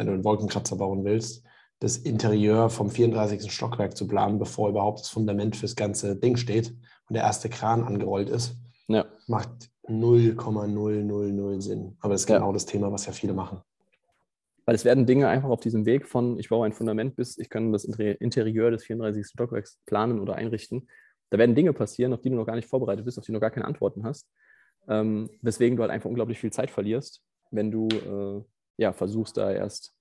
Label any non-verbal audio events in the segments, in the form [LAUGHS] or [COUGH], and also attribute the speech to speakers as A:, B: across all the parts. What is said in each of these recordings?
A: wenn du einen Wolkenkratzer bauen willst, das Interieur vom 34. Stockwerk zu planen, bevor überhaupt das Fundament fürs ganze Ding steht und der erste Kran angerollt ist. Ja. Macht 0,000 Sinn. Aber das ist genau ja. das Thema, was ja viele machen.
B: Weil es werden Dinge einfach auf diesem Weg von, ich baue ein Fundament bis, ich kann das Interieur des 34. Stockwerks planen oder einrichten. Da werden Dinge passieren, auf die du noch gar nicht vorbereitet bist, auf die du noch gar keine Antworten hast. Ähm, weswegen du halt einfach unglaublich viel Zeit verlierst, wenn du äh, ja, versuchst, da erst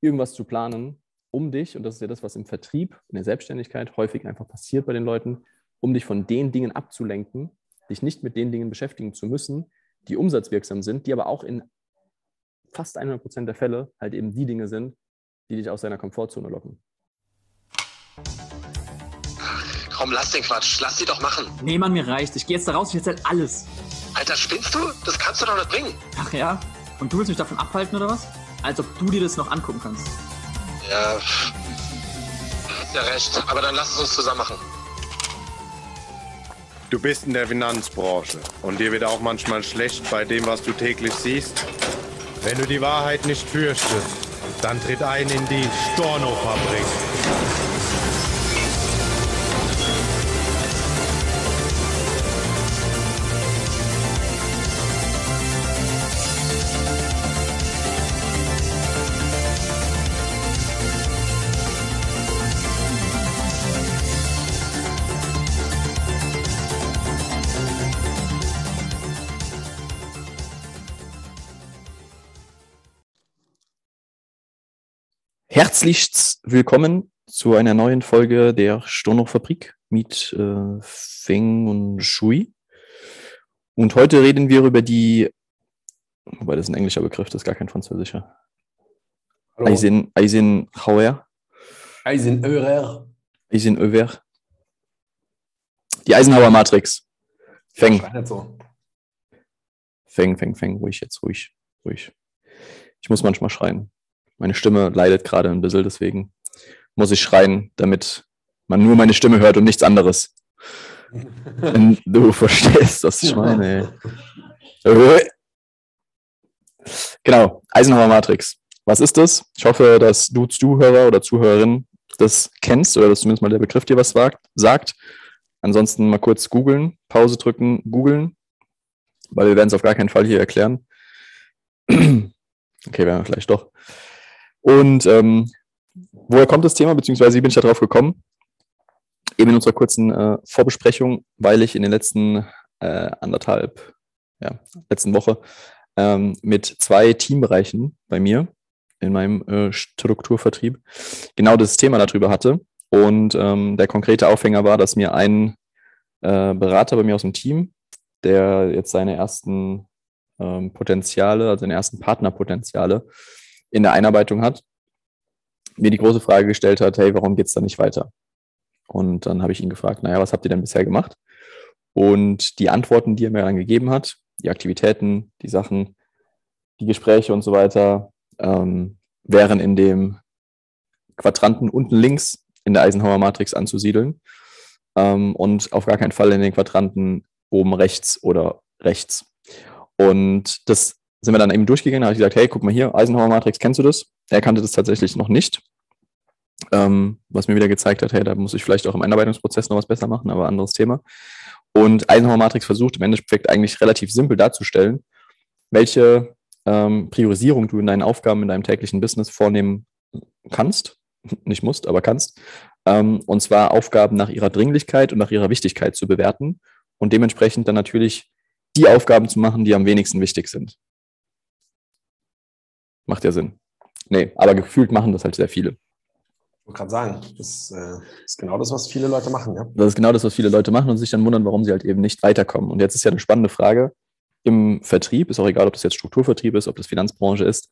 B: irgendwas zu planen, um dich, und das ist ja das, was im Vertrieb, in der Selbstständigkeit häufig einfach passiert bei den Leuten, um dich von den Dingen abzulenken, dich nicht mit den Dingen beschäftigen zu müssen, die umsatzwirksam sind, die aber auch in fast 100 Prozent der Fälle halt eben die Dinge sind, die dich aus deiner Komfortzone locken.
C: Ach, komm, lass den Quatsch. Lass sie doch machen.
D: Nee, Mann, mir reicht. Ich gehe jetzt da raus, ich erzähl alles.
C: Alter, spinnst du? Das kannst du doch nicht bringen.
D: Ach ja? Und du willst mich davon abhalten oder was? Als ob du dir das noch angucken kannst.
C: Ja, hast ja recht. Aber dann lass es uns zusammen machen.
E: Du bist in der Finanzbranche und dir wird auch manchmal schlecht bei dem, was du täglich siehst. Wenn du die Wahrheit nicht fürchtest, dann tritt ein in die Storno-Fabrik.
B: Herzlichst willkommen zu einer neuen Folge der Fabrik mit äh, Feng und Shui. Und heute reden wir über die, wobei das ist ein englischer Begriff, das ist gar kein französischer. Hallo. Eisen, Eisenhower.
A: Eisenhower.
B: Eisenhower. Die Eisenhower Matrix. Feng. So. Feng, Feng, Feng, ruhig jetzt, ruhig, ruhig. Ich muss manchmal schreien. Meine Stimme leidet gerade ein bisschen, deswegen muss ich schreien, damit man nur meine Stimme hört und nichts anderes. Wenn du [LAUGHS] verstehst, was ich meine. Genau, Eisenhower Matrix. Was ist das? Ich hoffe, dass du Zuhörer oder Zuhörerin das kennst oder dass zumindest mal der Begriff dir was sagt. Ansonsten mal kurz googeln, Pause drücken, googeln, weil wir werden es auf gar keinen Fall hier erklären. [CLEARS THROAT] Okay, werden wir vielleicht doch. Und ähm, woher kommt das Thema, beziehungsweise wie bin ich darauf gekommen? Eben in unserer kurzen äh, Vorbesprechung, weil ich in den letzten äh, anderthalb, ja, letzten Woche ähm, mit zwei Teambereichen bei mir in meinem äh, Strukturvertrieb genau das Thema darüber hatte. Und ähm, der konkrete Aufhänger war, dass mir ein äh, Berater bei mir aus dem Team, der jetzt seine ersten ähm, Potenziale, also seine ersten Partnerpotenziale in der Einarbeitung hat, mir die große Frage gestellt hat, hey, warum geht es da nicht weiter? Und dann habe ich ihn gefragt, naja, was habt ihr denn bisher gemacht? Und die Antworten, die er mir dann gegeben hat, die Aktivitäten, die Sachen, die Gespräche und so weiter, ähm, wären in dem Quadranten unten links in der Eisenhower Matrix anzusiedeln ähm, und auf gar keinen Fall in den Quadranten oben rechts oder rechts. Und das sind wir dann eben durchgegangen, da habe ich gesagt, hey, guck mal hier, Eisenhower Matrix, kennst du das? Er kannte das tatsächlich noch nicht. Ähm, was mir wieder gezeigt hat, hey, da muss ich vielleicht auch im Einarbeitungsprozess noch was besser machen, aber anderes Thema. Und Eisenhower Matrix versucht im Endeffekt eigentlich relativ simpel darzustellen, welche ähm, Priorisierung du in deinen Aufgaben, in deinem täglichen Business vornehmen kannst, [LAUGHS] nicht musst, aber kannst. Ähm, und zwar Aufgaben nach ihrer Dringlichkeit und nach ihrer Wichtigkeit zu bewerten und dementsprechend dann natürlich die Aufgaben zu machen, die am wenigsten wichtig sind. Macht ja Sinn. Nee, aber gefühlt machen das halt sehr viele.
A: Ich wollte gerade sagen, das äh, ist genau das, was viele Leute machen. Ja?
B: Das ist genau das, was viele Leute machen und sich dann wundern, warum sie halt eben nicht weiterkommen. Und jetzt ist ja eine spannende Frage. Im Vertrieb, ist auch egal, ob das jetzt Strukturvertrieb ist, ob das Finanzbranche ist,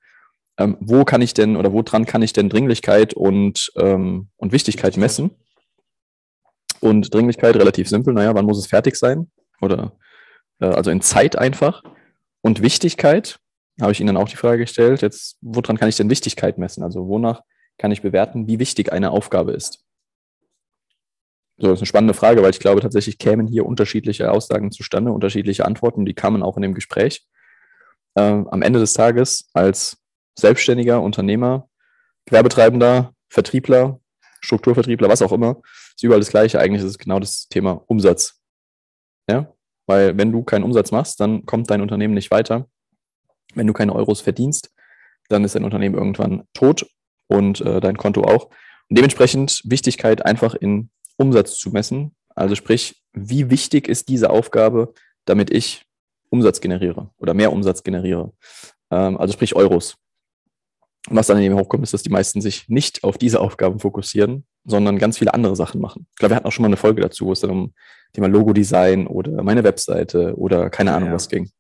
B: ähm, wo kann ich denn oder woran kann ich denn Dringlichkeit und, ähm, und Wichtigkeit messen? Und Dringlichkeit relativ simpel, naja, wann muss es fertig sein? Oder äh, also in Zeit einfach. Und Wichtigkeit, habe ich Ihnen auch die Frage gestellt, jetzt, woran kann ich denn Wichtigkeit messen? Also wonach kann ich bewerten, wie wichtig eine Aufgabe ist? So, das ist eine spannende Frage, weil ich glaube, tatsächlich kämen hier unterschiedliche Aussagen zustande, unterschiedliche Antworten, die kamen auch in dem Gespräch. Ähm, am Ende des Tages als Selbstständiger, Unternehmer, Gewerbetreibender, Vertriebler, Strukturvertriebler, was auch immer, ist überall das Gleiche. Eigentlich ist es genau das Thema Umsatz. Ja, weil wenn du keinen Umsatz machst, dann kommt dein Unternehmen nicht weiter. Wenn du keine Euros verdienst, dann ist dein Unternehmen irgendwann tot und äh, dein Konto auch. Und dementsprechend Wichtigkeit einfach in Umsatz zu messen. Also sprich, wie wichtig ist diese Aufgabe, damit ich Umsatz generiere oder mehr Umsatz generiere. Ähm, also sprich Euros. Und was dann eben hochkommt, ist, dass die meisten sich nicht auf diese Aufgaben fokussieren, sondern ganz viele andere Sachen machen. Ich glaube, wir hatten auch schon mal eine Folge dazu, wo es dann um Thema Logo-Design oder meine Webseite oder keine Ahnung ja. was ging.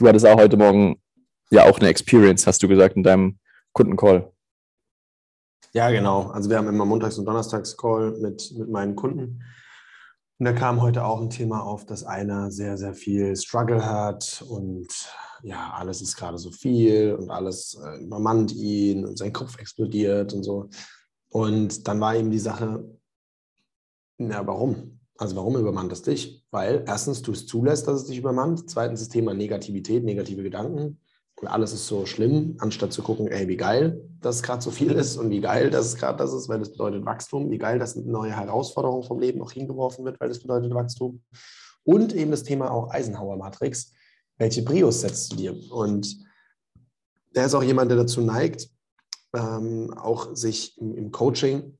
B: Du hattest auch heute Morgen ja auch eine Experience, hast du gesagt, in deinem Kundencall.
A: Ja, genau. Also wir haben immer Montags- und Donnerstags-Call mit, mit meinen Kunden. Und da kam heute auch ein Thema auf, dass einer sehr, sehr viel Struggle hat und ja, alles ist gerade so viel und alles äh, übermannt ihn und sein Kopf explodiert und so. Und dann war eben die Sache, na, warum? Also warum übermannt es dich? Weil erstens du es zulässt, dass es dich übermannt. Zweitens das Thema Negativität, negative Gedanken. Und alles ist so schlimm, anstatt zu gucken, ey, wie geil, dass es gerade so viel ist und wie geil, dass es gerade das ist, weil das bedeutet Wachstum, wie geil, dass eine neue Herausforderung vom Leben auch hingeworfen wird, weil das bedeutet Wachstum. Und eben das Thema auch Eisenhower-Matrix. Welche Prios setzt du dir? Und der ist auch jemand, der dazu neigt, ähm, auch sich im, im Coaching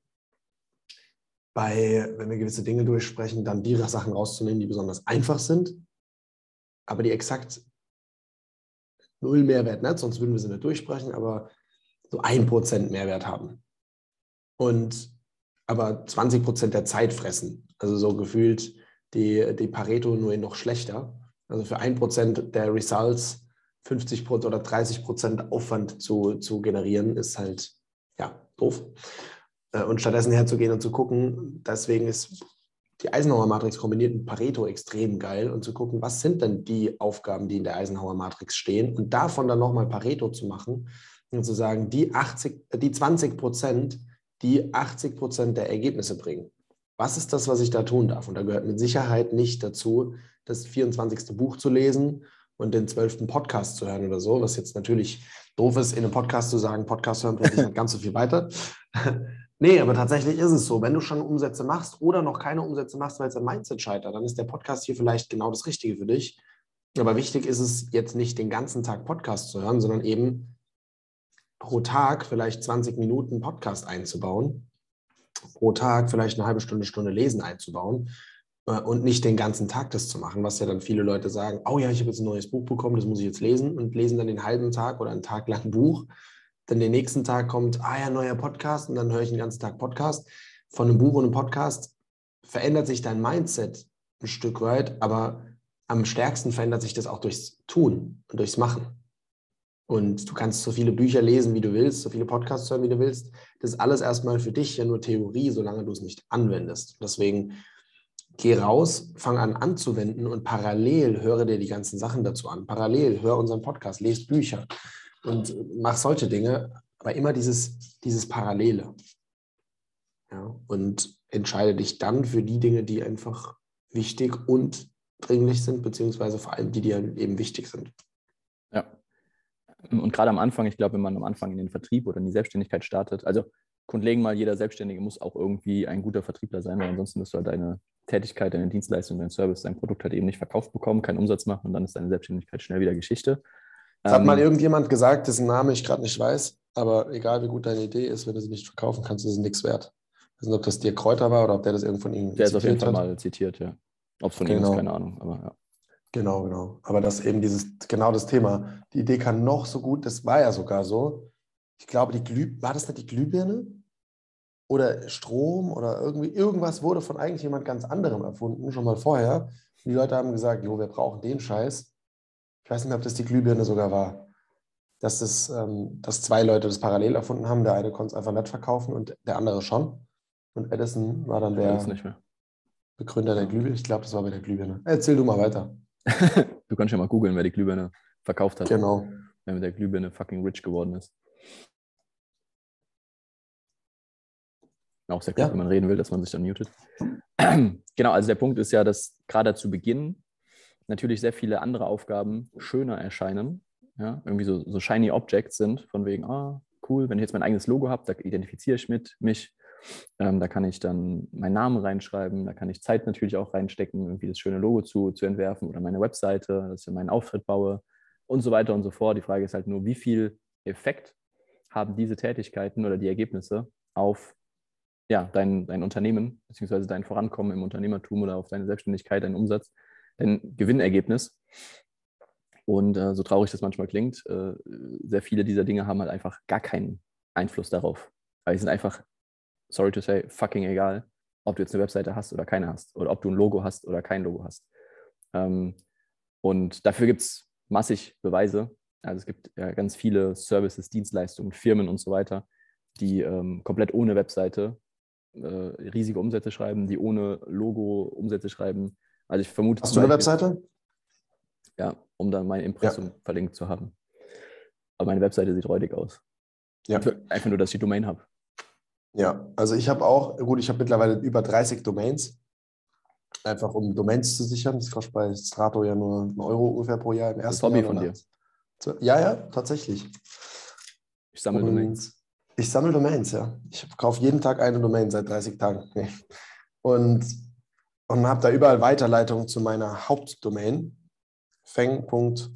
A: bei, wenn wir gewisse Dinge durchsprechen, dann die Sachen rauszunehmen, die besonders einfach sind, aber die exakt null Mehrwert nicht, sonst würden wir sie nicht durchsprechen, aber so ein Prozent Mehrwert haben. Und aber 20 Prozent der Zeit fressen. Also so gefühlt die, die Pareto nur noch schlechter. Also für ein Prozent der Results 50 oder 30 Prozent Aufwand zu, zu generieren, ist halt ja doof. Äh, und stattdessen herzugehen und zu gucken, deswegen ist die Eisenhower-Matrix kombiniert mit Pareto extrem geil und zu gucken, was sind denn die Aufgaben, die in der Eisenhower-Matrix stehen und davon dann nochmal Pareto zu machen und zu sagen, die, 80, die 20 Prozent, die 80 Prozent der Ergebnisse bringen. Was ist das, was ich da tun darf? Und da gehört mit Sicherheit nicht dazu, das 24. Buch zu lesen und den 12. Podcast zu hören oder so, was jetzt natürlich doof ist, in einem Podcast zu sagen, Podcast hören bringt nicht [LAUGHS] ganz so viel weiter. Nee, aber tatsächlich ist es so. Wenn du schon Umsätze machst oder noch keine Umsätze machst, weil es am Mindset scheitert, dann ist der Podcast hier vielleicht genau das Richtige für dich. Aber wichtig ist es jetzt nicht den ganzen Tag Podcast zu hören, sondern eben pro Tag vielleicht 20 Minuten Podcast einzubauen, pro Tag vielleicht eine halbe Stunde, Stunde Lesen einzubauen äh, und nicht den ganzen Tag das zu machen, was ja dann viele Leute sagen, oh ja, ich habe jetzt ein neues Buch bekommen, das muss ich jetzt lesen und lesen dann den halben Tag oder einen Tag lang ein Buch dann den nächsten Tag kommt, ah ja, neuer Podcast und dann höre ich den ganzen Tag Podcast. Von einem Buch und einem Podcast verändert sich dein Mindset ein Stück weit, aber am stärksten verändert sich das auch durchs Tun und durchs Machen. Und du kannst so viele Bücher lesen, wie du willst, so viele Podcasts hören, wie du willst. Das ist alles erstmal für dich ja nur Theorie, solange du es nicht anwendest. Deswegen geh raus, fang an anzuwenden und parallel höre dir die ganzen Sachen dazu an. Parallel hör unseren Podcast, lest Bücher, und mach solche Dinge, aber immer dieses, dieses Parallele. Ja, und entscheide dich dann für die Dinge, die einfach wichtig und dringlich sind, beziehungsweise vor allem die, die eben wichtig sind.
B: Ja. Und gerade am Anfang, ich glaube, wenn man am Anfang in den Vertrieb oder in die Selbstständigkeit startet, also grundlegend mal, jeder Selbstständige muss auch irgendwie ein guter Vertriebler sein, weil ansonsten wirst du halt deine Tätigkeit, deine Dienstleistung, dein Service, dein Produkt halt eben nicht verkauft bekommen, keinen Umsatz machen und dann ist deine Selbstständigkeit schnell wieder Geschichte.
A: Das hat mal ähm, irgendjemand gesagt, dessen Name ich gerade nicht weiß, aber egal wie gut deine Idee ist, wenn du sie nicht verkaufen kannst, ist es nichts wert. Ich weiß nicht, ob das dir Kräuter war oder ob der das irgendwo von ihm
B: Der ist auf jeden Fall mal zitiert, ja. Ob es von genau. ihm ist, keine Ahnung, aber ja.
A: Genau, genau. Aber das eben dieses, genau das Thema. Die Idee kann noch so gut, das war ja sogar so. Ich glaube, die Glüh, war das nicht die Glühbirne? Oder Strom oder irgendwie, irgendwas wurde von eigentlich jemand ganz anderem erfunden, schon mal vorher. Die Leute haben gesagt, jo, wir brauchen den Scheiß ich weiß nicht mehr, ob das die Glühbirne sogar war, dass, das, ähm, dass zwei Leute das parallel erfunden haben. Der eine konnte es einfach nicht verkaufen und der andere schon. Und Edison war dann der Begründer der Glühbirne. Ich glaube, das war bei der Glühbirne. Erzähl du mal weiter. [LAUGHS]
B: du kannst ja mal googeln, wer die Glühbirne verkauft hat.
A: Genau.
B: Wer mit der Glühbirne fucking rich geworden ist. Auch sehr gut, ja. wenn man reden will, dass man sich dann mutet. [CLEARS THROAT] genau, also der Punkt ist ja, dass gerade zu Beginn natürlich sehr viele andere Aufgaben schöner erscheinen, ja, irgendwie so, so shiny Objects sind, von wegen, ah, cool, wenn ich jetzt mein eigenes Logo habe, da identifiziere ich mit mich. Ähm, da kann ich dann meinen Namen reinschreiben, da kann ich Zeit natürlich auch reinstecken, irgendwie das schöne Logo zu, zu entwerfen oder meine Webseite, dass ich meinen Auftritt baue und so weiter und so fort. Die Frage ist halt nur, wie viel Effekt haben diese Tätigkeiten oder die Ergebnisse auf ja, dein, dein Unternehmen, beziehungsweise dein Vorankommen im Unternehmertum oder auf deine Selbstständigkeit, deinen Umsatz, dein Gewinnergebnis. Und äh, so traurig das manchmal klingt, äh, sehr viele dieser Dinge haben halt einfach gar keinen Einfluss darauf. Weil sie sind einfach, sorry to say, fucking egal, ob du jetzt eine Webseite hast oder keine hast. Oder ob du ein Logo hast oder kein Logo hast. Ähm, und dafür gibt es massig Beweise. Also es gibt ja ganz viele Services, Dienstleistungen, Firmen und so weiter, die ähm, komplett ohne Webseite äh, riesige Umsätze schreiben, die ohne Logo Umsätze schreiben. Also ich vermute.
A: Hast du eine Webseite?
B: Ja, um dann mein Impressum ja. verlinkt zu haben. Aber meine Webseite sieht räudig aus. Ja. Einfach nur, dass ich die Domain habe.
A: Ja, also ich habe auch, gut, ich habe mittlerweile über 30 Domains. Einfach um Domains zu sichern. Das kostet bei Strato ja nur einen Euro ungefähr pro Jahr im ersten
B: das Hobby von dir.
A: Ja, ja, tatsächlich.
B: Ich sammle Domains.
A: Ich sammle Domains, ja. Ich kaufe jeden Tag eine Domain seit 30 Tagen. [LAUGHS] Und, und habe da überall Weiterleitungen zu meiner Hauptdomain feng.feng.de.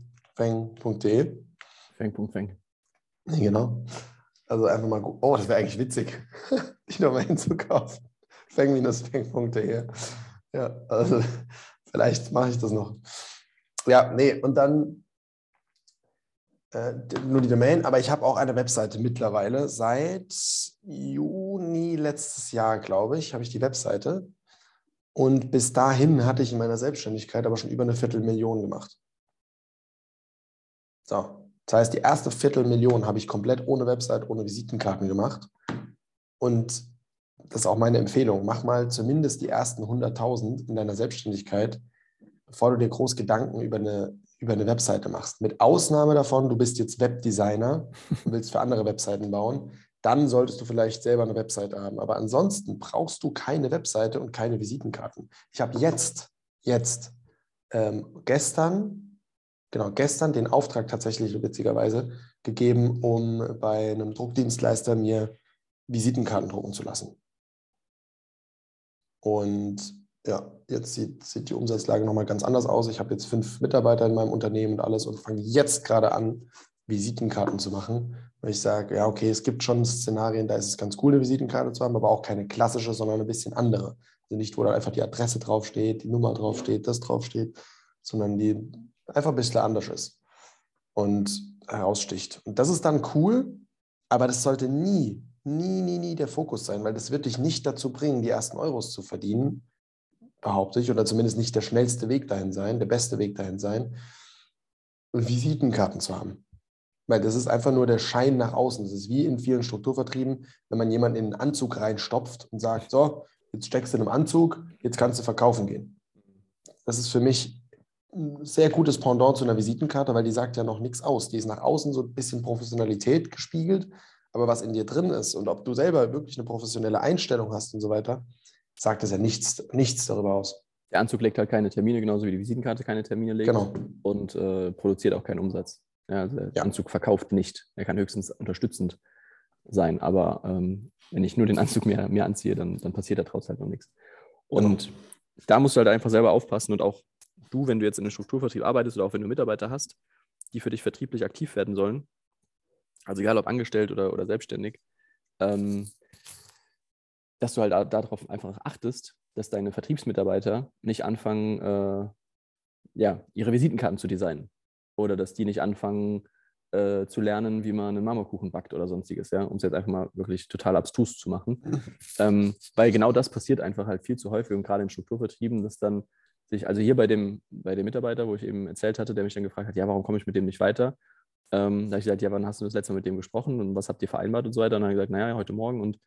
B: Feng.feng.
A: Genau. Also einfach mal, oh, das wäre eigentlich witzig, [LAUGHS] die Domain zu kaufen. Feng-feng.de. Ja, also [LAUGHS] vielleicht mache ich das noch. Ja, nee, und dann äh, nur die Domain, aber ich habe auch eine Webseite mittlerweile. Seit Juni letztes Jahr, glaube ich, habe ich die Webseite. Und bis dahin hatte ich in meiner Selbstständigkeit aber schon über eine Viertelmillion gemacht. So, das heißt, die erste Viertelmillion habe ich komplett ohne Website, ohne Visitenkarten gemacht. Und das ist auch meine Empfehlung. Mach mal zumindest die ersten 100.000 in deiner Selbstständigkeit, bevor du dir groß Gedanken über eine, über eine Webseite machst. Mit Ausnahme davon, du bist jetzt Webdesigner und willst für andere Webseiten bauen, dann solltest du vielleicht selber eine Webseite haben. Aber ansonsten brauchst du keine Webseite und keine Visitenkarten. Ich habe jetzt, jetzt, ähm, gestern genau, gestern den Auftrag tatsächlich witzigerweise gegeben, um bei einem Druckdienstleister mir Visitenkarten drucken zu lassen. Und ja, jetzt sieht, sieht die Umsatzlage nochmal ganz anders aus. Ich habe jetzt fünf Mitarbeiter in meinem Unternehmen und alles und fange jetzt gerade an, Visitenkarten zu machen. Weil ich sage, ja, okay, es gibt schon Szenarien, da ist es ganz cool, eine Visitenkarte zu haben, aber auch keine klassische, sondern ein bisschen andere. Also nicht, wo da einfach die Adresse draufsteht, die Nummer draufsteht, das draufsteht, sondern die einfach ein bisschen anders ist und heraussticht. Und das ist dann cool, aber das sollte nie, nie, nie, nie der Fokus sein, weil das wird dich nicht dazu bringen, die ersten Euros zu verdienen, behaupte ich, oder zumindest nicht der schnellste Weg dahin sein, der beste Weg dahin sein, Visitenkarten zu haben. Weil das ist einfach nur der Schein nach außen. Das ist wie in vielen Strukturvertrieben, wenn man jemanden in einen Anzug reinstopft und sagt, so, jetzt steckst du in einem Anzug, jetzt kannst du verkaufen gehen. Das ist für mich ein sehr gutes Pendant zu einer Visitenkarte, weil die sagt ja noch nichts aus. Die ist nach außen so ein bisschen Professionalität gespiegelt, aber was in dir drin ist und ob du selber wirklich eine professionelle Einstellung hast und so weiter, sagt es ja nichts, nichts darüber aus.
B: Der Anzug legt halt keine Termine, genauso wie die Visitenkarte keine Termine legt
A: genau.
B: und äh, produziert auch keinen Umsatz. Ja, also der ja. Anzug verkauft nicht. Er kann höchstens unterstützend sein, aber ähm, wenn ich nur den Anzug mehr, mehr anziehe, dann, dann passiert daraus halt noch nichts. Und genau. da musst du halt einfach selber aufpassen und auch du, wenn du jetzt in einem Strukturvertrieb arbeitest oder auch wenn du Mitarbeiter hast, die für dich vertrieblich aktiv werden sollen, also egal ob angestellt oder, oder selbstständig, ähm, dass du halt darauf einfach achtest, dass deine Vertriebsmitarbeiter nicht anfangen, äh, ja, ihre Visitenkarten zu designen. Oder dass die nicht anfangen äh, zu lernen, wie man einen Marmorkuchen backt oder sonstiges, ja, um es jetzt einfach mal wirklich total abstrus zu machen. [LAUGHS] ähm, weil genau das passiert einfach halt viel zu häufig und gerade in Strukturvertrieben, dass dann sich, also hier bei dem, bei dem Mitarbeiter, wo ich eben erzählt hatte, der mich dann gefragt hat, ja, warum komme ich mit dem nicht weiter? Ähm, da habe ich gesagt, ja, wann hast du das letzte Mal mit dem gesprochen und was habt ihr vereinbart und so weiter? Und dann habe ich gesagt, naja, heute Morgen und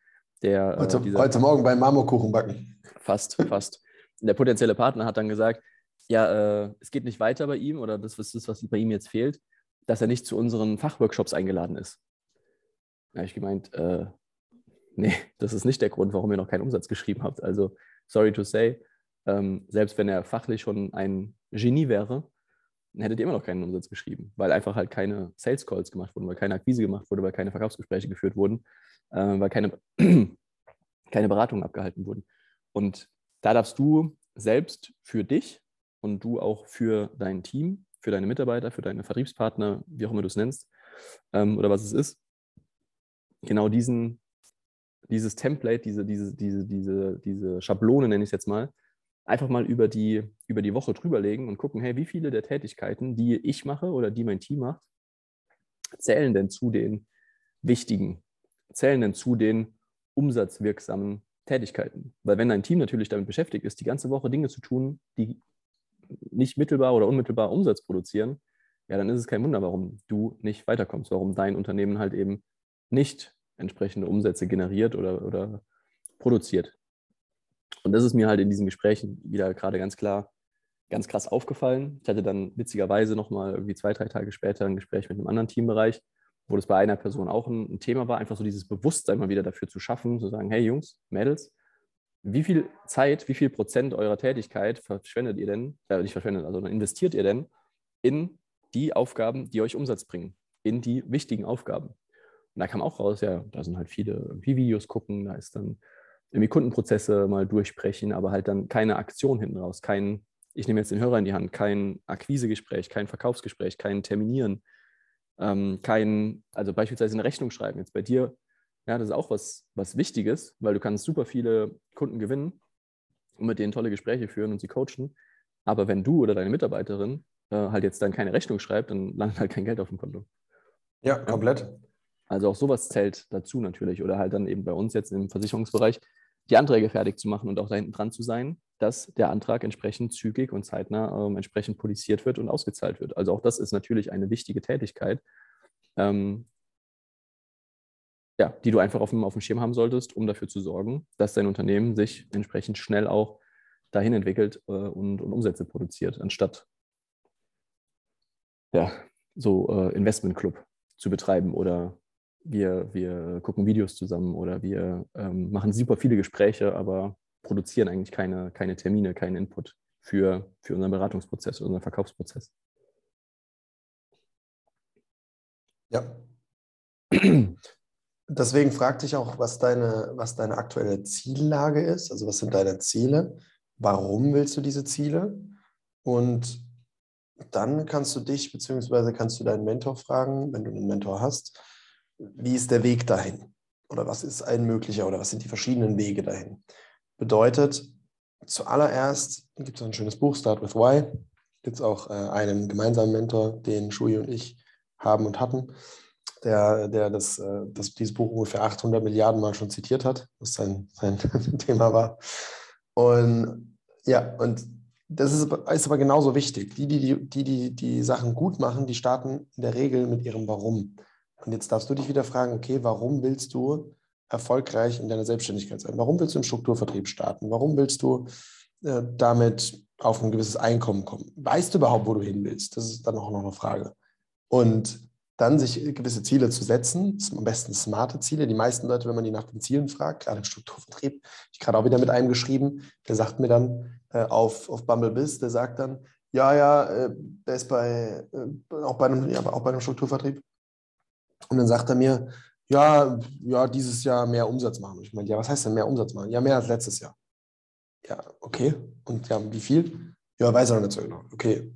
B: der.
A: Äh, heute, äh, dieser, heute Morgen beim Marmorkuchen backen.
B: Fast, fast. Der potenzielle Partner hat dann gesagt, ja, äh, es geht nicht weiter bei ihm oder das ist das, was bei ihm jetzt fehlt, dass er nicht zu unseren Fachworkshops eingeladen ist. Da habe ich gemeint, äh, nee, [LAUGHS] das ist nicht der Grund, warum ihr noch keinen Umsatz geschrieben habt. Also, sorry to say, ähm, selbst wenn er fachlich schon ein Genie wäre, dann hättet ihr immer noch keinen Umsatz geschrieben, weil einfach halt keine Sales Calls gemacht wurden, weil keine Akquise gemacht wurde, weil keine Verkaufsgespräche geführt wurden, äh, weil keine, [CLEARS THROAT] keine Beratungen abgehalten wurden. Und da darfst du selbst für dich und du auch für dein Team, für deine Mitarbeiter, für deine Vertriebspartner, wie auch immer du es nennst ähm, oder was es ist, genau diesen, dieses Template, diese, diese, diese, diese, diese Schablone, nenne ich es jetzt mal, einfach mal über die, über die Woche drüberlegen und gucken, hey, wie viele der Tätigkeiten, die ich mache oder die mein Team macht, zählen denn zu den wichtigen, zählen denn zu den umsatzwirksamen Tätigkeiten. Weil wenn dein Team natürlich damit beschäftigt ist, die ganze Woche Dinge zu tun, die nicht mittelbar oder unmittelbar Umsatz produzieren, ja, dann ist es kein Wunder, warum du nicht weiterkommst, warum dein Unternehmen halt eben nicht entsprechende Umsätze generiert oder, oder produziert. Und das ist mir halt in diesen Gesprächen wieder gerade ganz klar, ganz krass aufgefallen. Ich hatte dann witzigerweise nochmal irgendwie zwei, drei Tage später ein Gespräch mit einem anderen Teambereich, wo das bei einer Person auch ein, ein Thema war, einfach so dieses Bewusstsein mal wieder dafür zu schaffen, zu sagen, hey Jungs, Mädels, wie viel Zeit, wie viel Prozent eurer Tätigkeit verschwendet ihr denn, äh, nicht verschwendet, also investiert ihr denn in die Aufgaben, die euch Umsatz bringen, in die wichtigen Aufgaben? Und da kam auch raus, ja, da sind halt viele irgendwie Videos gucken, da ist dann irgendwie Kundenprozesse mal durchsprechen, aber halt dann keine Aktion hinten raus, kein, ich nehme jetzt den Hörer in die Hand, kein Akquisegespräch, kein Verkaufsgespräch, kein Terminieren, ähm, kein, also beispielsweise eine Rechnung schreiben. Jetzt bei dir, ja, das ist auch was, was Wichtiges, weil du kannst super viele Kunden gewinnen und mit denen tolle Gespräche führen und sie coachen. Aber wenn du oder deine Mitarbeiterin äh, halt jetzt dann keine Rechnung schreibt, dann landet halt kein Geld auf dem Konto.
A: Ja, komplett.
B: Also auch sowas zählt dazu natürlich. Oder halt dann eben bei uns jetzt im Versicherungsbereich die Anträge fertig zu machen und auch da hinten dran zu sein, dass der Antrag entsprechend zügig und zeitnah ähm, entsprechend polisiert wird und ausgezahlt wird. Also auch das ist natürlich eine wichtige Tätigkeit, ähm, ja, die du einfach auf dem, auf dem Schirm haben solltest, um dafür zu sorgen, dass dein Unternehmen sich entsprechend schnell auch dahin entwickelt äh, und, und, Umsätze produziert, anstatt ja, so äh, Investmentclub zu betreiben oder wir, wir gucken Videos zusammen oder wir ähm, machen super viele Gespräche, aber produzieren eigentlich keine, keine Termine, keinen Input für, für unseren Beratungsprozess, unseren Verkaufsprozess.
A: Ja. [CLEARS THROAT] Deswegen fragte ich auch, was deine, was deine aktuelle Ziellage ist. Also was sind deine Ziele? Warum willst du diese Ziele? Und dann kannst du dich, beziehungsweise kannst du deinen Mentor fragen, wenn du einen Mentor hast, wie ist der Weg dahin? Oder was ist ein möglicher oder was sind die verschiedenen Wege dahin? Bedeutet, zuallererst gibt es ein schönes Buch, Start with Why. Gibt es auch äh, einen gemeinsamen Mentor, den Shui und ich haben und hatten, der, der das, äh, das, dieses Buch ungefähr 800 Milliarden Mal schon zitiert hat, was sein, sein [LAUGHS] Thema war. Und ja, und das ist, ist aber genauso wichtig. Die die, die, die, die die Sachen gut machen, die starten in der Regel mit ihrem Warum. Und jetzt darfst du dich wieder fragen, okay, warum willst du erfolgreich in deiner Selbstständigkeit sein? Warum willst du im Strukturvertrieb starten? Warum willst du äh, damit auf ein gewisses Einkommen kommen? Weißt du überhaupt, wo du hin willst? Das ist dann auch noch eine Frage. Und dann sich gewisse Ziele zu setzen, am besten smarte Ziele. Die meisten Leute, wenn man die nach den Zielen fragt, gerade im Strukturvertrieb, ich gerade auch wieder mit einem geschrieben, der sagt mir dann äh, auf, auf Bumblebiz, der sagt dann, ja, ja, äh, der ist bei, äh, auch, bei einem, ja, auch bei einem Strukturvertrieb, und dann sagt er mir, ja, ja, dieses Jahr mehr Umsatz machen. Ich meine, ja, was heißt denn mehr Umsatz machen? Ja, mehr als letztes Jahr. Ja, okay. Und ja, wie viel? Ja, weiß er noch nicht so genau. Okay.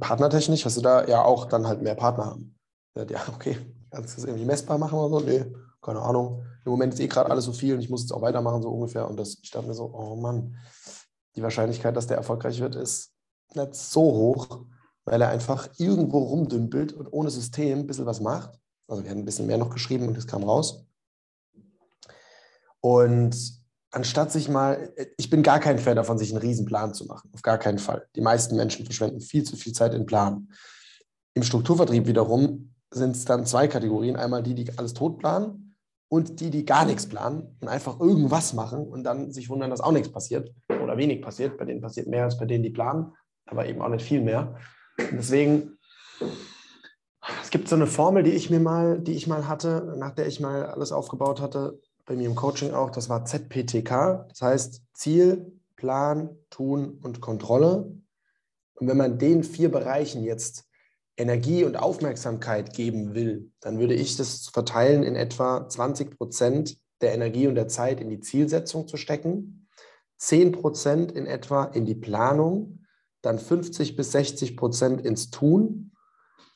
A: Partnertechnisch hast du da ja auch dann halt mehr Partner haben. Ja, [LAUGHS] okay. Kannst du das irgendwie messbar machen oder so? Nee, keine Ahnung. Im Moment ist eh gerade alles so viel und ich muss jetzt auch weitermachen, so ungefähr. Und das, ich dachte mir so, oh Mann, die Wahrscheinlichkeit, dass der erfolgreich wird, ist nicht so hoch, weil er einfach irgendwo rumdümpelt und ohne System ein bisschen was macht also wir haben ein bisschen mehr noch geschrieben und es kam raus. Und anstatt sich mal, ich bin gar kein Fan davon, sich einen Riesenplan zu machen. Auf gar keinen Fall. Die meisten Menschen verschwenden viel zu viel Zeit in Planen. Im Strukturvertrieb wiederum sind es dann zwei Kategorien. Einmal die, die alles tot planen und die, die gar nichts planen und einfach irgendwas machen und dann sich wundern, dass auch nichts passiert oder wenig passiert. Bei denen passiert mehr als bei denen, die planen, aber eben auch nicht viel mehr. Und deswegen es gibt so eine Formel, die ich mir mal, die ich mal hatte, nach der ich mal alles aufgebaut hatte, bei mir im Coaching auch, das war ZPTK. Das heißt Ziel, Plan, Tun und Kontrolle. Und wenn man den vier Bereichen jetzt Energie und Aufmerksamkeit geben will, dann würde ich das verteilen in etwa 20 Prozent der Energie und der Zeit in die Zielsetzung zu stecken, 10 Prozent in etwa in die Planung, dann 50 bis 60 Prozent ins Tun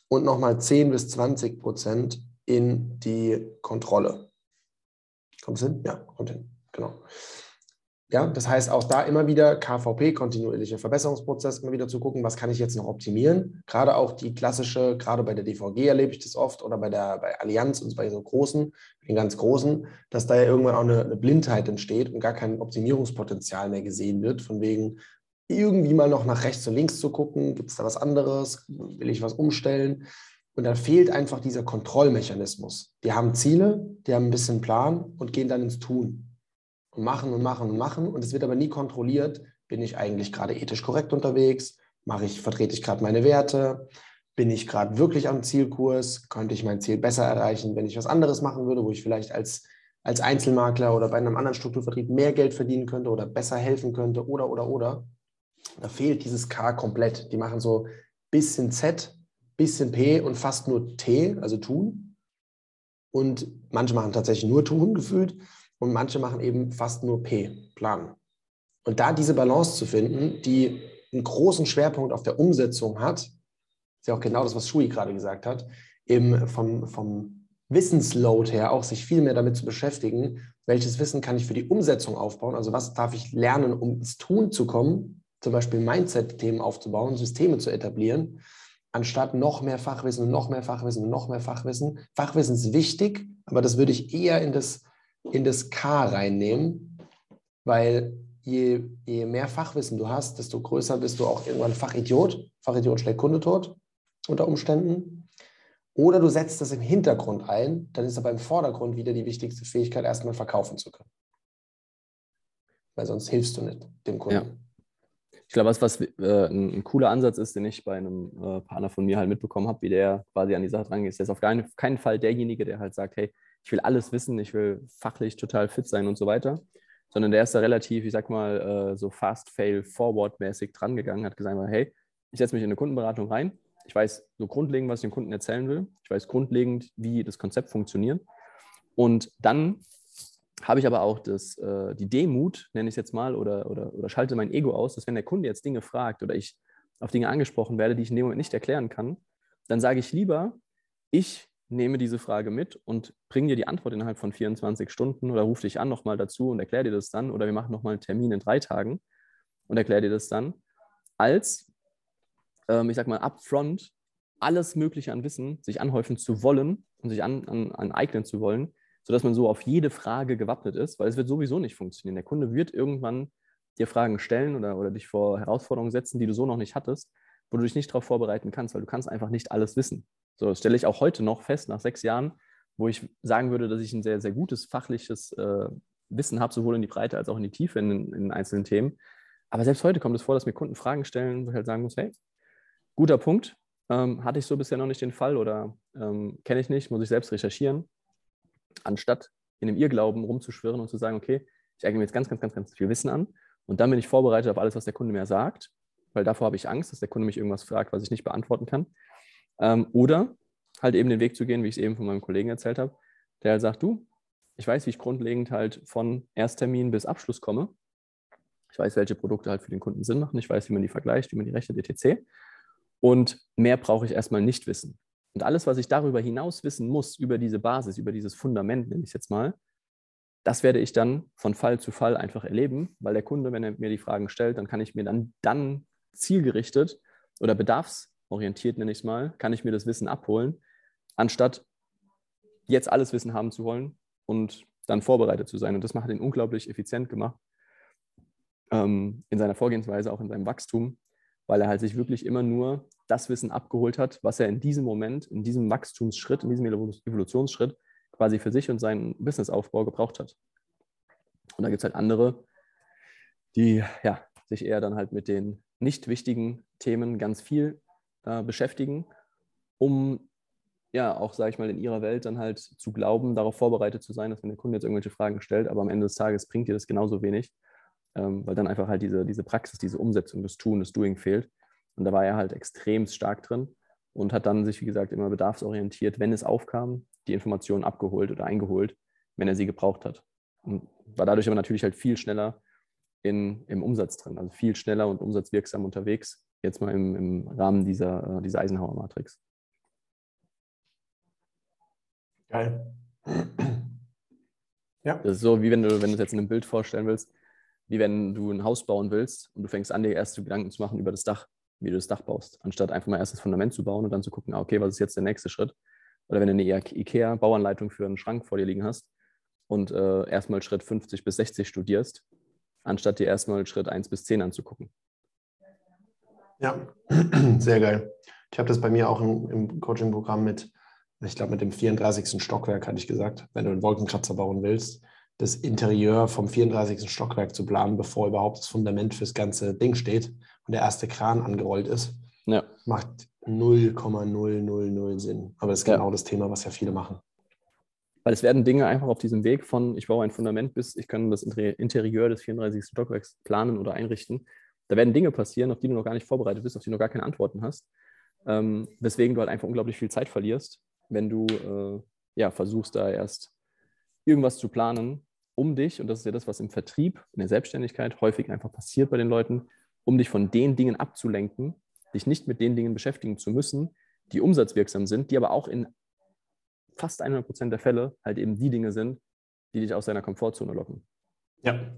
A: und nochmal 10 bis 20 Prozent in die Kontrolle. Kommt es hin? Ja, kommt hin. Genau. Ja, das heißt auch da immer wieder KVP, kontinuierlicher Verbesserungsprozess, immer wieder zu gucken, was kann ich jetzt noch optimieren. Gerade auch die klassische, gerade bei der DVG erlebe ich das oft oder bei der bei Allianz und bei so großen, den ganz großen, dass da ja irgendwann auch eine, eine Blindheit entsteht und gar kein Optimierungspotenzial mehr gesehen wird, von wegen irgendwie mal noch nach rechts und links zu gucken, gibt es da was anderes, will ich was umstellen? Und da fehlt einfach dieser Kontrollmechanismus. Die haben Ziele, die haben ein bisschen Plan und gehen dann ins Tun und machen und machen und machen. Und es wird aber nie kontrolliert, bin ich eigentlich gerade ethisch korrekt unterwegs? Mache ich, vertrete ich gerade meine Werte? Bin ich gerade wirklich am Zielkurs? Könnte ich mein Ziel besser erreichen, wenn ich was anderes machen würde, wo ich vielleicht als, als Einzelmakler oder bei einem anderen Strukturvertrieb mehr Geld verdienen könnte oder besser helfen könnte oder, oder, oder. Da fehlt dieses K komplett. Die machen so bisschen Z, bisschen P und fast nur T, also tun. Und manche machen tatsächlich nur tun gefühlt und manche machen eben fast nur P, planen. Und da diese Balance zu finden, die einen großen Schwerpunkt auf der Umsetzung hat, ist ja auch genau das, was Shui gerade gesagt hat, eben vom, vom Wissensload her auch sich viel mehr damit zu beschäftigen, welches Wissen kann ich für die Umsetzung aufbauen, also was darf ich lernen, um ins Tun zu kommen, zum Beispiel Mindset-Themen aufzubauen, Systeme zu etablieren, anstatt noch mehr Fachwissen und noch mehr Fachwissen und noch mehr Fachwissen. Fachwissen ist wichtig, aber das würde ich eher in das in das K reinnehmen, weil je, je mehr Fachwissen du hast, desto größer bist du auch irgendwann Fachidiot. Fachidiot schlägt Kunde tot unter Umständen. Oder du setzt das im Hintergrund ein, dann ist aber im Vordergrund wieder die wichtigste Fähigkeit, erstmal verkaufen zu können. Weil sonst hilfst du nicht dem Kunden. Ja.
B: Ich glaube, was, was äh, ein, ein, cooler Ansatz ist, den ich bei einem äh, Partner von mir halt mitbekommen habe, wie der quasi an die Sache dran geht, ist, der ist auf keinen, keinen Fall derjenige, der halt sagt, hey, ich will alles wissen, ich will fachlich total fit sein und so weiter, sondern der ist da relativ, ich sag mal, äh, so fast fail forward mäßig dran gegangen, hat gesagt, hey, ich setze mich in eine Kundenberatung rein, ich weiß so grundlegend, was ich dem Kunden erzählen will, ich weiß grundlegend, wie das Konzept funktioniert. Und dann habe ich aber auch das, äh, die Demut, nenne ich es jetzt mal, oder, oder, oder schalte mein Ego aus, dass wenn der Kunde jetzt Dinge fragt oder ich auf Dinge angesprochen werde, die ich in dem Moment nicht erklären kann, dann sage ich lieber, ich nehme diese Frage mit und bringe dir die Antwort innerhalb von 24 Stunden oder rufe dich an nochmal dazu und erkläre dir das dann oder wir machen nochmal einen Termin in drei Tagen und erkläre dir das dann, als, ähm, ich sag mal, upfront alles Mögliche an Wissen sich anhäufen zu wollen und sich an, an, aneignen zu wollen, sodass man so auf jede Frage gewappnet ist, weil es wird sowieso nicht funktionieren. Der Kunde wird irgendwann dir Fragen stellen oder, oder dich vor Herausforderungen setzen, die du so noch nicht hattest, wo du dich nicht darauf vorbereiten kannst, weil du kannst einfach nicht alles wissen. So, das stelle ich auch heute noch fest, nach sechs Jahren, wo ich sagen würde, dass ich ein sehr, sehr gutes fachliches äh, Wissen habe, sowohl in die Breite als auch in die Tiefe in, in einzelnen Themen. Aber selbst heute kommt es vor, dass mir Kunden Fragen stellen, wo ich halt sagen muss, hey, guter Punkt, ähm, hatte ich so bisher noch nicht den Fall oder ähm, kenne ich nicht, muss ich selbst recherchieren, anstatt in dem Irrglauben rumzuschwirren und zu sagen, okay, ich eigne mir jetzt ganz, ganz, ganz, ganz viel Wissen an und dann bin ich vorbereitet auf alles, was der Kunde mir sagt, weil davor habe ich Angst, dass der Kunde mich irgendwas fragt, was ich nicht beantworten kann. Ähm, oder halt eben den Weg zu gehen, wie ich es eben von meinem Kollegen erzählt habe, der halt sagt, du, ich weiß, wie ich grundlegend halt von Ersttermin bis Abschluss komme. Ich weiß, welche Produkte halt für den Kunden Sinn machen. Ich weiß, wie man die vergleicht, wie man die rechnet, etc. Und mehr brauche ich erstmal nicht wissen. Und alles, was ich darüber hinaus wissen muss, über diese Basis, über dieses Fundament, nenne ich es jetzt mal, das werde ich dann von Fall zu Fall einfach erleben, weil der Kunde, wenn er mir die Fragen stellt, dann kann ich mir dann, dann zielgerichtet oder bedarfs orientiert, nenne ich es mal, kann ich mir das Wissen abholen, anstatt jetzt alles Wissen haben zu wollen und dann vorbereitet zu sein. Und das hat ihn unglaublich effizient gemacht ähm, in seiner Vorgehensweise, auch in seinem Wachstum, weil er halt sich wirklich immer nur das Wissen abgeholt hat, was er in diesem Moment, in diesem Wachstumsschritt, in diesem Evolutionsschritt quasi für sich und seinen Businessaufbau gebraucht hat. Und da gibt es halt andere, die ja, sich eher dann halt mit den nicht wichtigen Themen ganz viel äh, beschäftigen, um ja auch, sage ich mal, in ihrer Welt dann halt zu glauben, darauf vorbereitet zu sein, dass wenn der Kunde jetzt irgendwelche Fragen stellt, aber am Ende des Tages bringt dir das genauso wenig, ähm, weil dann einfach halt diese, diese Praxis, diese Umsetzung, das Tun, das Doing fehlt. Und da war er halt extrem stark drin und hat dann sich, wie gesagt, immer bedarfsorientiert, wenn es aufkam, die Informationen abgeholt oder eingeholt, wenn er sie gebraucht hat. Und war dadurch aber natürlich halt viel schneller in, im Umsatz drin, also viel schneller und umsatzwirksam unterwegs, jetzt mal im, im Rahmen dieser, äh, dieser Eisenhower-Matrix.
A: Geil.
B: Ja. Das ist so, wie wenn du, wenn du es jetzt in einem Bild vorstellen willst, wie wenn du ein Haus bauen willst und du fängst an, dir erste Gedanken zu machen über das Dach, wie du das Dach baust, anstatt einfach mal erst das Fundament zu bauen und dann zu gucken, ah, okay, was ist jetzt der nächste Schritt? Oder wenn du eine IKEA-Bauanleitung für einen Schrank vor dir liegen hast und äh, erstmal Schritt 50 bis 60 studierst, anstatt dir erstmal Schritt 1 bis 10 anzugucken.
A: Ja, [CLEARS THROAT] sehr geil. Ich habe das bei mir auch im, im Coaching-Programm mit, ich glaube, mit dem 34. Stockwerk, hatte ich gesagt, wenn du einen Wolkenkratzer bauen willst, das Interieur vom 34. Stockwerk zu planen, bevor überhaupt das Fundament fürs ganze Ding steht und der erste Kran angerollt ist, ja. macht 0,000 Sinn. Aber das ist genau ja. das Thema, was ja viele machen.
B: Weil es werden Dinge einfach auf diesem Weg von, ich baue ein Fundament bis, ich kann das Interieur des 34. Stockwerks planen oder einrichten. Da werden Dinge passieren, auf die du noch gar nicht vorbereitet bist, auf die du noch gar keine Antworten hast. Ähm, weswegen du halt einfach unglaublich viel Zeit verlierst, wenn du äh, ja, versuchst, da erst irgendwas zu planen, um dich, und das ist ja das, was im Vertrieb, in der Selbstständigkeit häufig einfach passiert bei den Leuten, um dich von den Dingen abzulenken, dich nicht mit den Dingen beschäftigen zu müssen, die umsatzwirksam sind, die aber auch in fast 100 Prozent der Fälle halt eben die Dinge sind, die dich aus deiner Komfortzone locken.
A: Ja.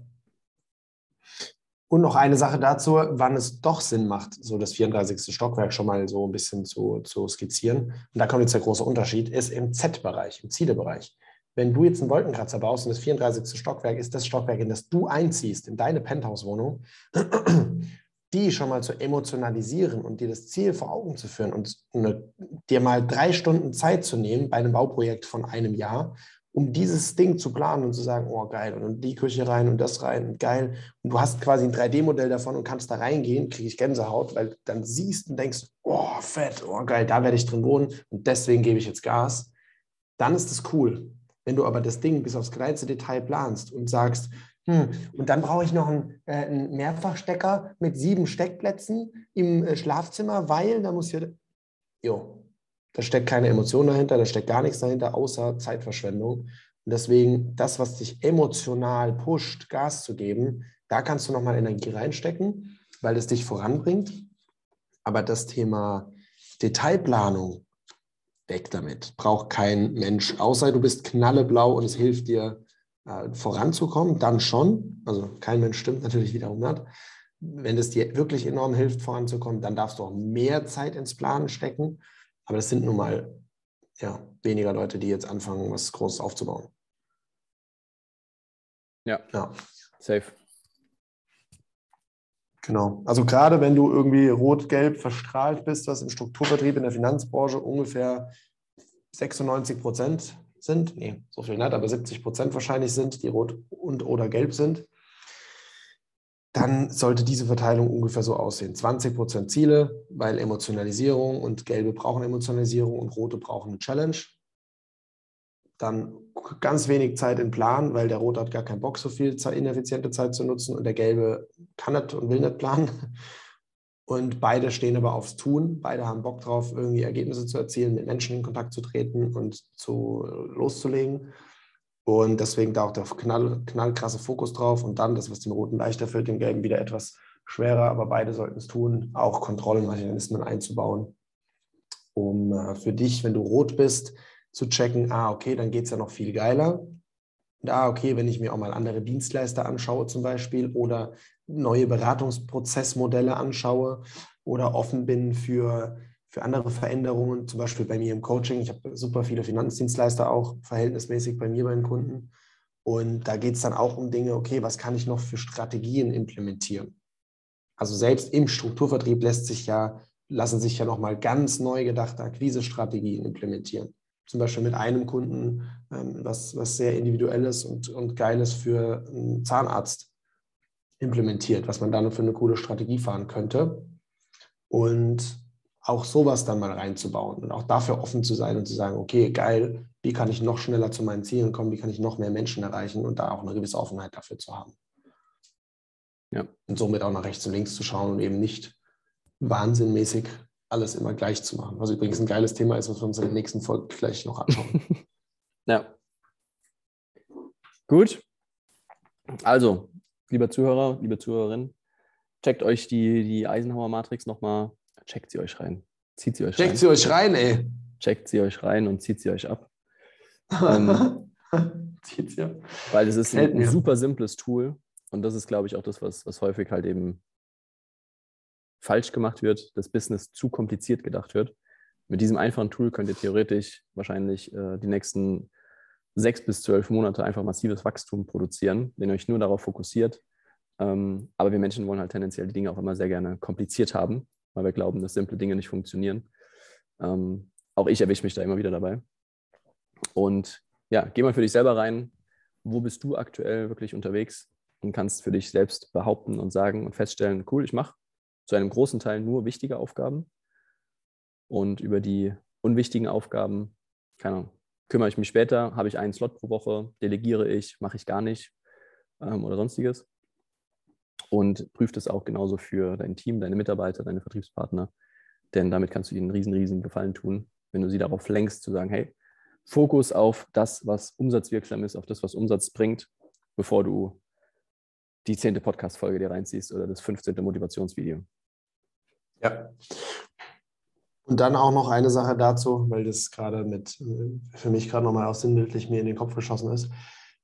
A: Und noch eine Sache dazu, wann es doch Sinn macht, so das 34. Stockwerk schon mal so ein bisschen zu, zu skizzieren. Und da kommt jetzt der große Unterschied, ist im Z-Bereich, im Zielebereich. Wenn du jetzt einen Wolkenkratzer baust und das 34. Stockwerk ist das Stockwerk, in das du einziehst, in deine Penthouse-Wohnung, [CLEARS THROAT] die schon mal zu emotionalisieren und dir das Ziel vor Augen zu führen und eine, dir mal drei Stunden Zeit zu nehmen bei einem Bauprojekt von einem Jahr, um dieses Ding zu planen und zu sagen, oh geil, und die Küche rein und das rein und geil. Und du hast quasi ein 3D-Modell davon und kannst da reingehen, kriege ich Gänsehaut, weil dann siehst und denkst, oh fett, oh geil, da werde ich drin wohnen und deswegen gebe ich jetzt Gas. Dann ist es cool. Wenn du aber das Ding bis aufs kleinste Detail planst und sagst, hm, und dann brauche ich noch einen, äh, einen, Mehrfachstecker mit sieben Steckplätzen im äh, Schlafzimmer, weil da muss hier, jo, da steckt keine Emotion dahinter, da steckt gar nichts dahinter, außer Zeitverschwendung. Und deswegen, das, was dich emotional pusht, Gas zu geben, da kannst du nochmal Energie reinstecken, weil es dich voranbringt. Aber das Thema Detailplanung, weg damit. Braucht kein Mensch, außer du bist knalleblau und es hilft dir, äh, voranzukommen, dann schon. Also kein Mensch stimmt natürlich wieder 100. Wenn es dir wirklich enorm hilft, voranzukommen, dann darfst du auch mehr Zeit ins Planen stecken. Aber das sind nun mal ja, weniger Leute, die jetzt anfangen, was Großes aufzubauen.
B: Ja, ja. safe.
A: Genau. Also gerade wenn du irgendwie rot-gelb verstrahlt bist, was im Strukturvertrieb in der Finanzbranche ungefähr 96 Prozent sind, nee, so viel nicht, aber 70 Prozent wahrscheinlich sind, die rot und oder gelb sind, dann sollte diese Verteilung ungefähr so aussehen. 20 Prozent Ziele, weil Emotionalisierung und gelbe brauchen Emotionalisierung und rote brauchen eine Challenge. Dann ganz wenig Zeit in Plan, weil der Rote hat gar keinen Bock, so viel ineffiziente Zeit zu nutzen und der Gelbe kann nicht und will nicht planen. Und beide stehen aber aufs Tun. Beide haben Bock drauf, irgendwie Ergebnisse zu erzielen, mit Menschen in Kontakt zu treten und zu, loszulegen. Und deswegen da auch der knall, knallkrasse Fokus drauf. Und dann das, was den Roten leichter fällt, dem Gelben wieder etwas schwerer. Aber beide sollten es tun, auch Kontrollmechanismen einzubauen, um äh, für dich, wenn du rot bist, zu checken, ah, okay, dann geht es ja noch viel geiler. Da, ah, okay, wenn ich mir auch mal andere Dienstleister anschaue zum Beispiel oder neue Beratungsprozessmodelle anschaue oder offen bin für, für andere Veränderungen, zum Beispiel bei mir im Coaching. Ich habe super viele Finanzdienstleister auch verhältnismäßig bei mir bei den Kunden. Und da geht es dann auch um Dinge, okay, was kann ich noch für Strategien implementieren? Also selbst im Strukturvertrieb lässt sich ja, lassen sich ja nochmal ganz neu gedachte Akquisestrategien implementieren. Zum Beispiel mit einem Kunden, ähm, was, was sehr individuelles und, und geiles für einen Zahnarzt implementiert, was man dann für eine coole Strategie fahren könnte. Und auch sowas dann mal reinzubauen und auch dafür offen zu sein und zu sagen, okay, geil, wie kann ich noch schneller zu meinen Zielen kommen, wie kann ich noch mehr Menschen erreichen und da auch eine gewisse Offenheit dafür zu haben. Ja. Und somit auch nach rechts und links zu schauen und eben nicht wahnsinnmäßig alles immer gleich zu machen. Was übrigens ein geiles Thema ist, was wir uns in der nächsten Folge gleich noch anschauen. [LAUGHS]
B: ja. Gut. Also, lieber Zuhörer, liebe Zuhörerin, checkt euch die, die Eisenhower-Matrix nochmal, checkt sie euch rein. Zieht sie euch
A: checkt rein. Checkt sie euch rein, ey.
B: Checkt sie euch rein und zieht sie euch ab. [LAUGHS] ähm, zieht sie ab. Weil es ist ein, ein super simples Tool und das ist, glaube ich, auch das, was, was häufig halt eben falsch gemacht wird, das Business zu kompliziert gedacht wird. Mit diesem einfachen Tool könnt ihr theoretisch wahrscheinlich äh, die nächsten sechs bis zwölf Monate einfach massives Wachstum produzieren, wenn ihr euch nur darauf fokussiert. Ähm, aber wir Menschen wollen halt tendenziell die Dinge auch immer sehr gerne kompliziert haben, weil wir glauben, dass simple Dinge nicht funktionieren. Ähm, auch ich erwische mich da immer wieder dabei. Und ja, geh mal für dich selber rein. Wo bist du aktuell wirklich unterwegs und kannst für dich selbst behaupten und sagen und feststellen, cool, ich mache zu einem großen Teil nur wichtige Aufgaben. Und über die unwichtigen Aufgaben, keine Ahnung, kümmere ich mich später, habe ich einen Slot pro Woche, delegiere ich, mache ich gar nicht ähm, oder sonstiges. Und prüft es auch genauso für dein Team, deine Mitarbeiter, deine Vertriebspartner. Denn damit kannst du ihnen einen riesen, riesen Gefallen tun, wenn du sie darauf lenkst, zu sagen, hey, Fokus auf das, was umsatzwirksam ist, auf das, was Umsatz bringt, bevor du die zehnte Podcast-Folge dir reinziehst oder das 15. Motivationsvideo.
A: Ja. Und dann auch noch eine Sache dazu, weil das gerade mit, für mich gerade nochmal auch sinnbildlich mir in den Kopf geschossen ist,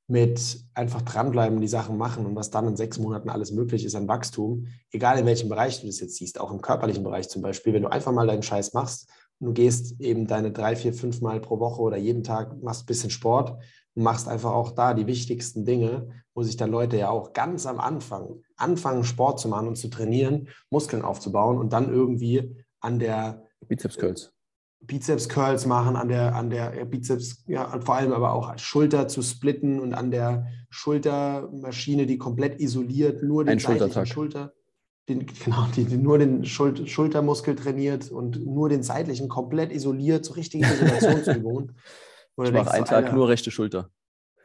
A: mit einfach dranbleiben, die Sachen machen und was dann in sechs Monaten alles möglich ist an Wachstum, egal in welchem Bereich du das jetzt siehst, auch im körperlichen Bereich zum Beispiel, wenn du einfach mal deinen Scheiß machst und du gehst eben deine drei, vier, fünf Mal pro Woche oder jeden Tag, machst ein bisschen Sport und machst einfach auch da die wichtigsten Dinge, wo sich dann Leute ja auch ganz am Anfang anfangen, Sport zu machen und zu trainieren, Muskeln aufzubauen und dann irgendwie an der
B: Bizeps Curls.
A: Bizeps Curls machen, an der, an der Bizeps, ja, vor allem aber auch Schulter zu splitten und an der Schultermaschine, die komplett isoliert, nur den
B: seitlichen
A: Schulter, den, [LAUGHS] genau, die, die nur den Schul Schultermuskel trainiert und nur den seitlichen komplett isoliert, so richtige Isolationsübungen. [LAUGHS]
B: ich mache einen so, Tag Alter, nur rechte Schulter.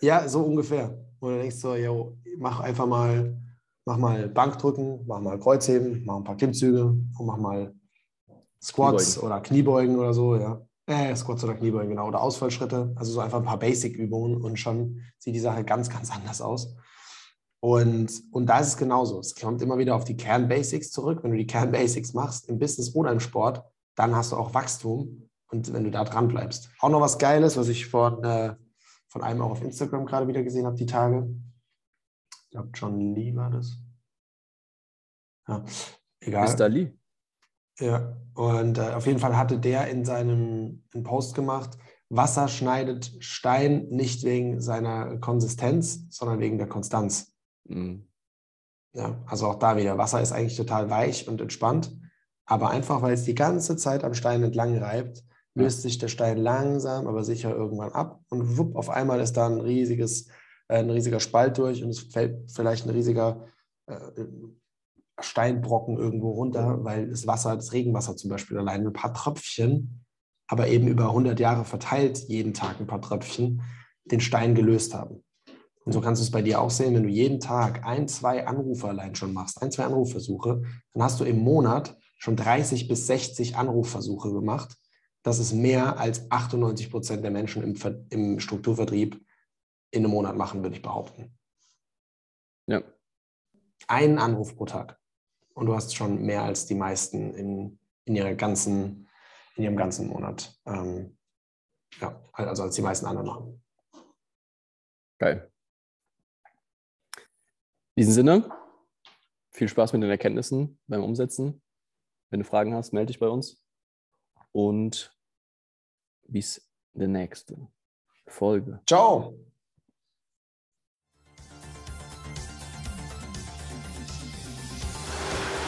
A: Ja, so ungefähr. Und du denkst so, yo, mach einfach mal, mach mal Bankdrücken, mach mal Kreuzheben, mach ein paar Klimmzüge und mach mal Squats Kniebeugen. oder Kniebeugen oder so, ja. Äh, Squats oder Kniebeugen, genau. Oder Ausfallschritte. Also so einfach ein paar Basic-Übungen und schon sieht die Sache ganz, ganz anders aus. Und, und da ist es genauso. Es kommt immer wieder auf die Kern-Basics zurück. Wenn du die Kern-Basics machst, im Business oder im Sport, dann hast du auch Wachstum. Und wenn du da dran bleibst. Auch noch was Geiles, was ich von, äh, von einem auch auf Instagram gerade wieder gesehen habe, die Tage. Ich glaube, John Lee war das. Ja, egal.
B: Mr. Lee.
A: Ja, und äh, auf jeden Fall hatte der in seinem einen Post gemacht, Wasser schneidet Stein nicht wegen seiner Konsistenz, sondern wegen der Konstanz. Mhm. Ja, also auch da wieder, Wasser ist eigentlich total weich und entspannt, aber einfach, weil es die ganze Zeit am Stein entlang reibt, löst sich der Stein langsam, aber sicher irgendwann ab und wupp, auf einmal ist da ein riesiges, äh, ein riesiger Spalt durch und es fällt vielleicht ein riesiger äh, Steinbrocken irgendwo runter, weil das Wasser, das Regenwasser zum Beispiel allein ein paar Tröpfchen, aber eben über 100 Jahre verteilt, jeden Tag ein paar Tröpfchen, den Stein gelöst haben. Und so kannst du es bei dir auch sehen, wenn du jeden Tag ein, zwei Anrufe allein schon machst, ein, zwei Anrufversuche, dann hast du im Monat schon 30 bis 60 Anrufversuche gemacht. Das ist mehr als 98 Prozent der Menschen im, Ver im Strukturvertrieb in einem Monat machen, würde ich behaupten.
B: Ja.
A: Einen Anruf pro Tag und du hast schon mehr als die meisten in, in, ihrer ganzen, in ihrem ganzen Monat. Ähm, ja, also als die meisten anderen machen.
B: Geil. In diesem Sinne, viel Spaß mit den Erkenntnissen beim Umsetzen. Wenn du Fragen hast, melde dich bei uns. Und bis der nächste Folge.
A: Ciao.